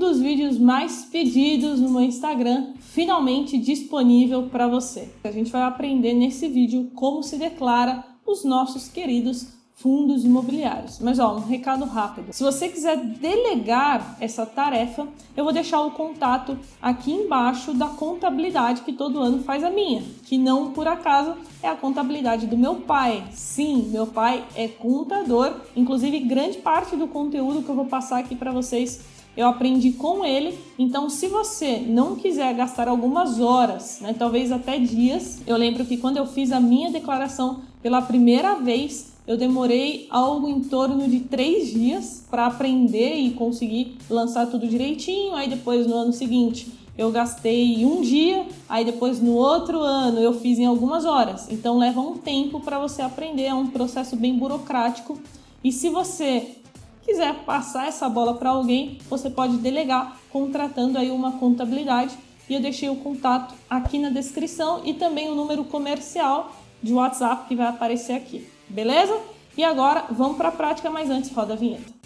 dos vídeos mais pedidos no meu Instagram finalmente disponível para você. A gente vai aprender nesse vídeo como se declara os nossos queridos fundos imobiliários. Mas ó, um recado rápido. Se você quiser delegar essa tarefa, eu vou deixar o contato aqui embaixo da contabilidade que todo ano faz a minha, que não por acaso é a contabilidade do meu pai. Sim, meu pai é contador, inclusive grande parte do conteúdo que eu vou passar aqui para vocês eu aprendi com ele. Então, se você não quiser gastar algumas horas, né, talvez até dias, eu lembro que quando eu fiz a minha declaração pela primeira vez, eu demorei algo em torno de três dias para aprender e conseguir lançar tudo direitinho. Aí depois no ano seguinte eu gastei um dia, aí depois no outro ano eu fiz em algumas horas. Então leva um tempo para você aprender, é um processo bem burocrático. E se você quiser passar essa bola para alguém, você pode delegar contratando aí uma contabilidade. E eu deixei o contato aqui na descrição e também o número comercial de WhatsApp que vai aparecer aqui. Beleza? E agora vamos para a prática, mas antes roda a vinheta.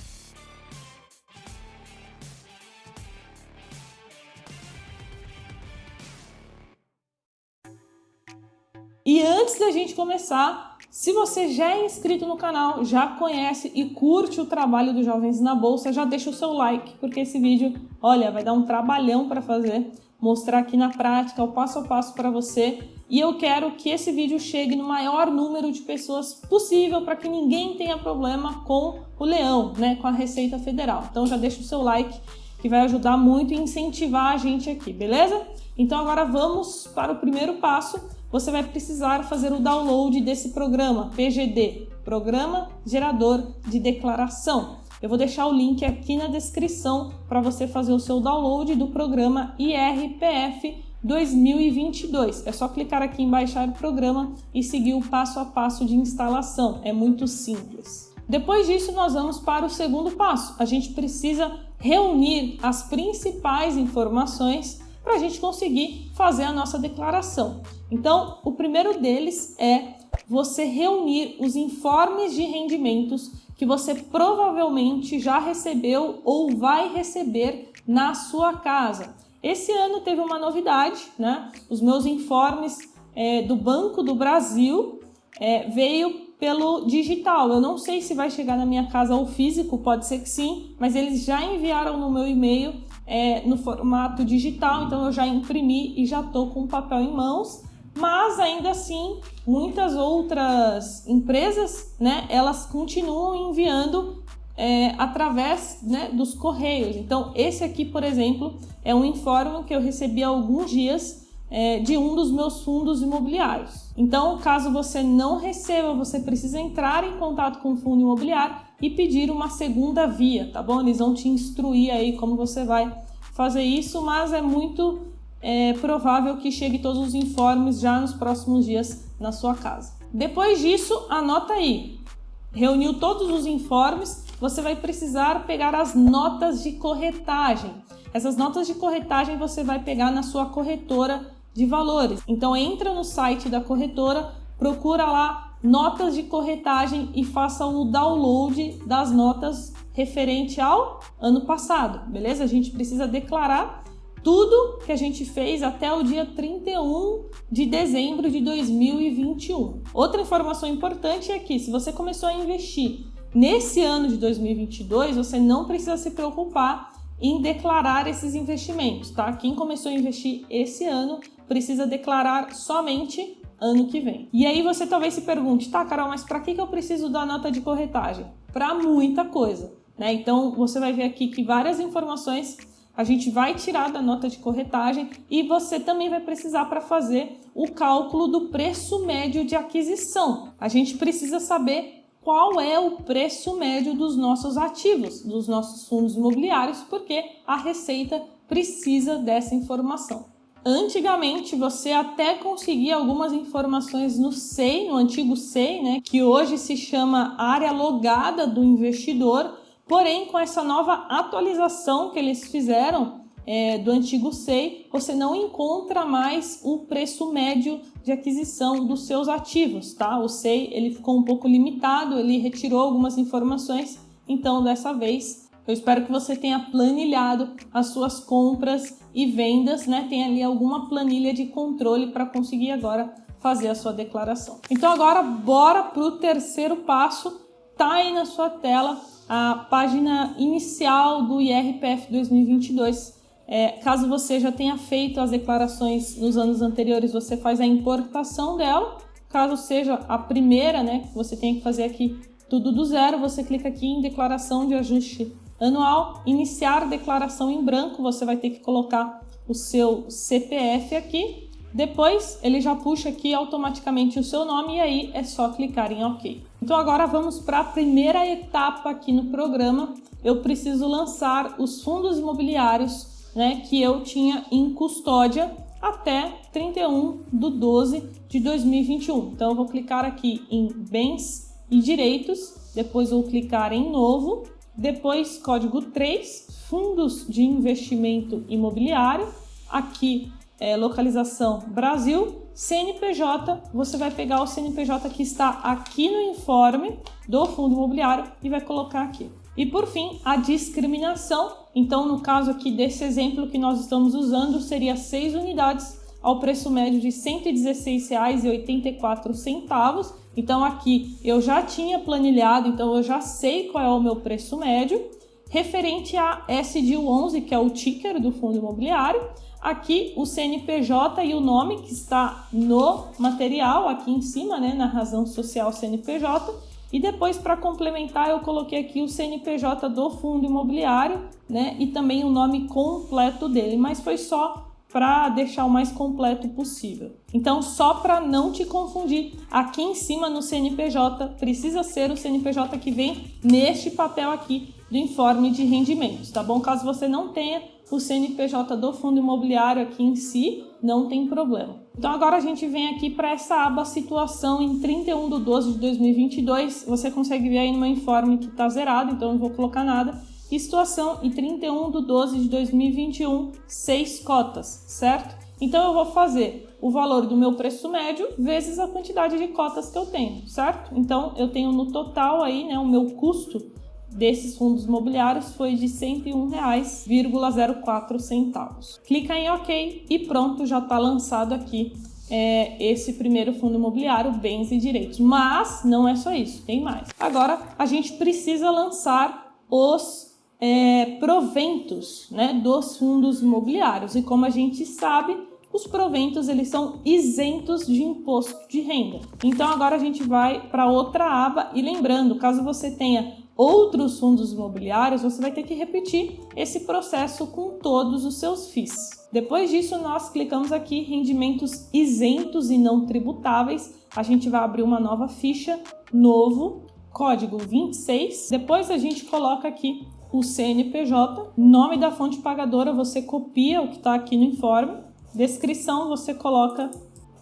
E antes da gente começar, se você já é inscrito no canal, já conhece e curte o trabalho dos Jovens na Bolsa, já deixa o seu like, porque esse vídeo, olha, vai dar um trabalhão para fazer, mostrar aqui na prática o passo a passo para você. E eu quero que esse vídeo chegue no maior número de pessoas possível para que ninguém tenha problema com o leão, né, com a Receita Federal. Então já deixa o seu like que vai ajudar muito e incentivar a gente aqui, beleza? Então agora vamos para o primeiro passo você vai precisar fazer o download desse programa, PGD, Programa Gerador de Declaração. Eu vou deixar o link aqui na descrição para você fazer o seu download do programa IRPF 2022. É só clicar aqui em baixar o programa e seguir o passo a passo de instalação. É muito simples. Depois disso, nós vamos para o segundo passo. A gente precisa reunir as principais informações para a gente conseguir fazer a nossa declaração. Então, o primeiro deles é você reunir os informes de rendimentos que você provavelmente já recebeu ou vai receber na sua casa. Esse ano teve uma novidade, né? Os meus informes é, do Banco do Brasil é, veio pelo digital. Eu não sei se vai chegar na minha casa ou físico, pode ser que sim, mas eles já enviaram no meu e-mail é, no formato digital, então eu já imprimi e já estou com o papel em mãos. Mas ainda assim, muitas outras empresas, né, elas continuam enviando é, através né, dos correios. Então, esse aqui, por exemplo, é um informe que eu recebi há alguns dias é, de um dos meus fundos imobiliários. Então, caso você não receba, você precisa entrar em contato com o fundo imobiliário e pedir uma segunda via, tá bom? Eles vão te instruir aí como você vai fazer isso, mas é muito é, provável que chegue todos os informes já nos próximos dias na sua casa. Depois disso, anota aí. Reuniu todos os informes, você vai precisar pegar as notas de corretagem. Essas notas de corretagem você vai pegar na sua corretora de valores. Então entra no site da corretora, procura lá notas de corretagem e faça o download das notas referente ao ano passado, beleza? A gente precisa declarar tudo que a gente fez até o dia 31 de dezembro de 2021. Outra informação importante é que se você começou a investir nesse ano de 2022, você não precisa se preocupar em declarar esses investimentos, tá? Quem começou a investir esse ano precisa declarar somente ano que vem. E aí você talvez se pergunte, tá, Carol, mas para que, que eu preciso da nota de corretagem? Para muita coisa, né? Então você vai ver aqui que várias informações a gente vai tirar da nota de corretagem e você também vai precisar para fazer o cálculo do preço médio de aquisição. A gente precisa saber qual é o preço médio dos nossos ativos, dos nossos fundos imobiliários, porque a Receita precisa dessa informação. Antigamente você até conseguia algumas informações no SEI, no antigo SEI, né, que hoje se chama área logada do investidor, porém com essa nova atualização que eles fizeram é, do antigo SEI, você não encontra mais o preço médio de aquisição dos seus ativos, tá? O SEI ele ficou um pouco limitado, ele retirou algumas informações, então dessa vez Eu espero que você tenha planilhado as suas compras e vendas, né? Tem ali alguma planilha de controle para conseguir agora fazer a sua declaração. Então agora bora para o terceiro passo. Tá aí na sua tela a página inicial do IRPF 2022. É, caso você já tenha feito as declarações nos anos anteriores, você faz a importação dela. Caso seja a primeira, né, que você tem que fazer aqui tudo do zero, você clica aqui em declaração de ajuste anual, iniciar declaração em branco, você vai ter que colocar o seu CPF aqui. Depois ele já puxa aqui automaticamente o seu nome e aí é só clicar em OK. Então agora vamos para a primeira etapa aqui no programa. Eu preciso lançar os fundos imobiliários né, que eu tinha em custódia até 31 de 12 de 2021. Então eu vou clicar aqui em bens e direitos, depois vou clicar em novo depois, código 3, fundos de investimento imobiliário. Aqui, é, localização Brasil. CNPJ, você vai pegar o CNPJ que está aqui no informe do fundo imobiliário e vai colocar aqui. E por fim, a discriminação. Então, no caso aqui desse exemplo que nós estamos usando, seria 6 unidades ao preço médio de R$ 116,84. Então aqui eu já tinha planilhado, então eu já sei qual é o meu preço médio. Referente a SDIL11, que é o ticker do fundo imobiliário, aqui o CNPJ e o nome que está no material, aqui em cima, né, na razão social CNPJ. E depois, para complementar, eu coloquei aqui o CNPJ do fundo imobiliário, né, e também o nome completo dele, mas foi só para deixar o mais completo possível. Então, só para não te confundir, aqui em cima no CNPJ precisa ser o CNPJ que vem neste papel aqui do informe de rendimentos, tá bom? Caso você não tenha o CNPJ do fundo imobiliário aqui em si, não tem problema. Então agora a gente vem aqui para essa aba situação em 31 de 12 de 2022. Você consegue ver aí no meu informe que está zerado, então não vou colocar nada e situação em 31 de 12 de 2021, 6 cotas, certo? Então eu vou fazer o valor do meu preço médio vezes a quantidade de cotas que eu tenho, certo? Então eu tenho no total aí, né, o meu custo desses fundos imobiliários foi de R$ 101,04 centavos. Clica em OK e pronto, já está lançado aqui é, esse primeiro fundo imobiliário, bens e direitos. Mas não é só isso, tem mais. Agora a gente precisa lançar os é, proventos né, dos fundos imobiliários. E como a gente sabe, os proventos eles são isentos de imposto de renda. Então agora a gente vai para outra aba e lembrando, caso você tenha outros fundos imobiliários, você vai ter que repetir esse processo com todos os seus FIIs. Depois disso, nós clicamos aqui rendimentos isentos e não tributáveis. A gente vai abrir uma nova ficha, novo, código 26. Depois a gente coloca aqui o CNPJ, nome da fonte pagadora, você copia o que está aqui no informe, descrição você coloca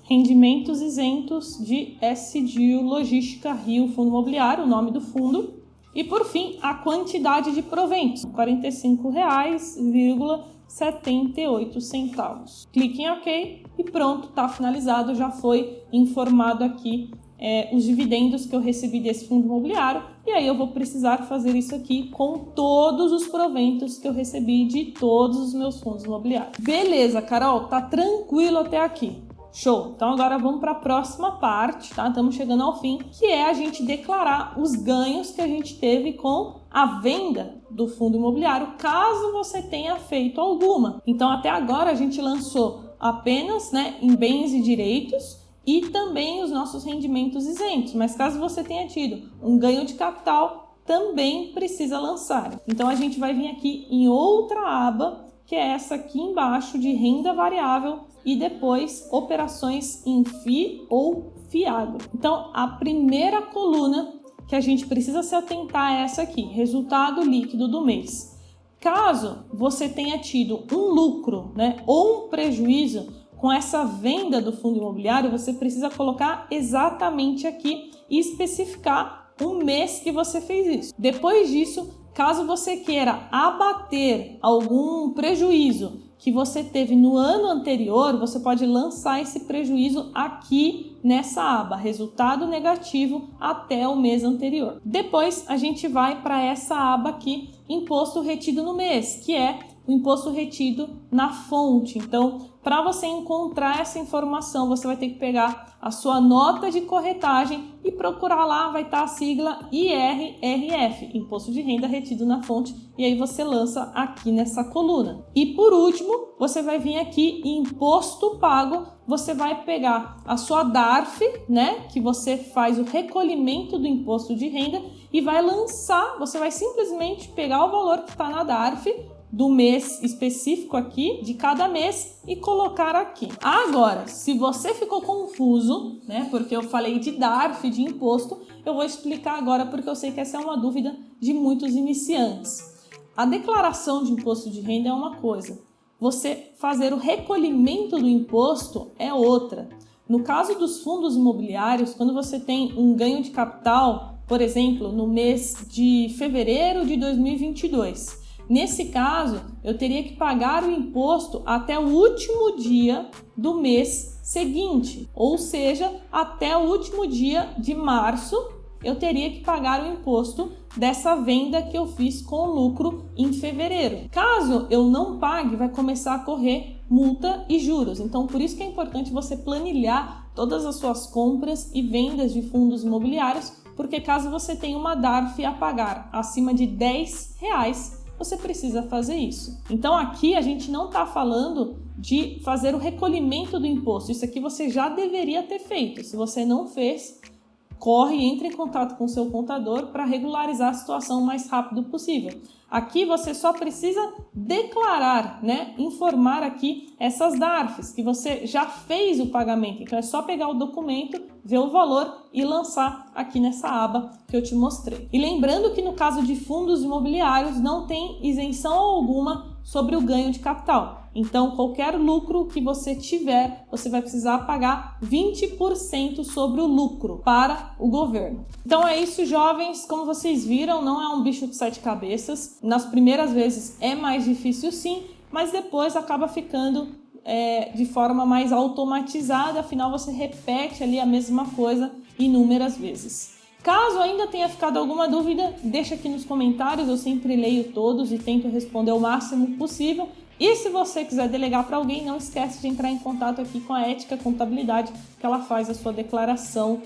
rendimentos isentos de SDIO Logística Rio Fundo Imobiliário, o nome do fundo, e por fim a quantidade de proventos, R$ 45,78 centavos. Clique em OK e pronto, está finalizado, já foi informado aqui é, os dividendos que eu recebi desse fundo imobiliário, e aí eu vou precisar fazer isso aqui com todos os proventos que eu recebi de todos os meus fundos imobiliários. Beleza, Carol, tá tranquilo até aqui. Show! Então agora vamos para a próxima parte, tá? Estamos chegando ao fim, que é a gente declarar os ganhos que a gente teve com a venda do fundo imobiliário, caso você tenha feito alguma. Então até agora a gente lançou apenas, né, em bens e direitos e também os nossos rendimentos isentos. Mas caso você tenha tido um ganho de capital, também precisa lançar. Então a gente vai vir aqui em outra aba, que é essa aqui embaixo de renda variável e depois operações em FI ou FIAGRO. Então a primeira coluna que a gente precisa se atentar é essa aqui, resultado líquido do mês. Caso você tenha tido um lucro, né, ou um prejuízo com essa venda do fundo imobiliário, você precisa colocar exatamente aqui e especificar o mês que você fez isso. Depois disso, Caso você queira abater algum prejuízo que você teve no ano anterior, você pode lançar esse prejuízo aqui nessa aba, resultado negativo até o mês anterior. Depois a gente vai para essa aba aqui, imposto retido no mês, que é o imposto retido na fonte. Então, para você encontrar essa informação, você vai ter que pegar a sua nota de corretagem e procurar lá, vai estar tá a sigla IRRF, Imposto de Renda Retido na Fonte, e aí você lança aqui nessa coluna. E por último, você vai vir aqui em Imposto Pago, você vai pegar a sua DARF, né, que você faz o recolhimento do imposto de renda e vai lançar, você vai simplesmente pegar o valor que está na DARF, do mês específico aqui, de cada mês, e colocar aqui. Agora, se você ficou confuso, né, porque eu falei de DARF, de imposto, eu vou explicar agora porque eu sei que essa é uma dúvida de muitos iniciantes. A declaração de imposto de renda é uma coisa, você fazer o recolhimento do imposto é outra. No caso dos fundos imobiliários, quando você tem um ganho de capital, por exemplo, no mês de fevereiro de 2022, Nesse caso, eu teria que pagar o imposto até o último dia do mês seguinte, ou seja, até o último dia de março, eu teria que pagar o imposto dessa venda que eu fiz com lucro em fevereiro. Caso eu não pague, vai começar a correr multa e juros. Então, por isso que é importante você planilhar todas as suas compras e vendas de fundos imobiliários, porque caso você tenha uma DARF a pagar acima de 10 reais, você precisa fazer isso. Então aqui a gente não está falando de fazer o recolhimento do imposto. Isso aqui você já deveria ter feito. Se você não fez, corre e entre em contato com seu contador para regularizar a situação o mais rápido possível. Aqui você só precisa declarar, né? Informar aqui essas DARFs que você já fez o pagamento. Então é só pegar o documento, ver o valor e lançar aqui nessa aba que eu te mostrei. E lembrando que no caso de fundos imobiliários não tem isenção alguma sobre o ganho de capital. Então, qualquer lucro que você tiver, você vai precisar pagar 20% sobre o lucro para o governo. Então é isso, jovens. Como vocês viram, não é um bicho de sete cabeças. Nas primeiras vezes é mais difícil, sim, mas depois acaba ficando é, de forma mais automatizada. Afinal, você repete ali a mesma coisa inúmeras vezes. Caso ainda tenha ficado alguma dúvida, deixa aqui nos comentários, eu sempre leio todos e tento responder o máximo possível. E se você quiser delegar para alguém, não esquece de entrar em contato aqui com a Ética Contabilidade, que ela faz a sua declaração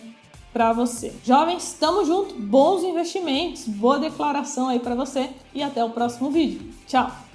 para você. Jovens, estamos juntos, bons investimentos, boa declaração aí para você e até o próximo vídeo. Tchau!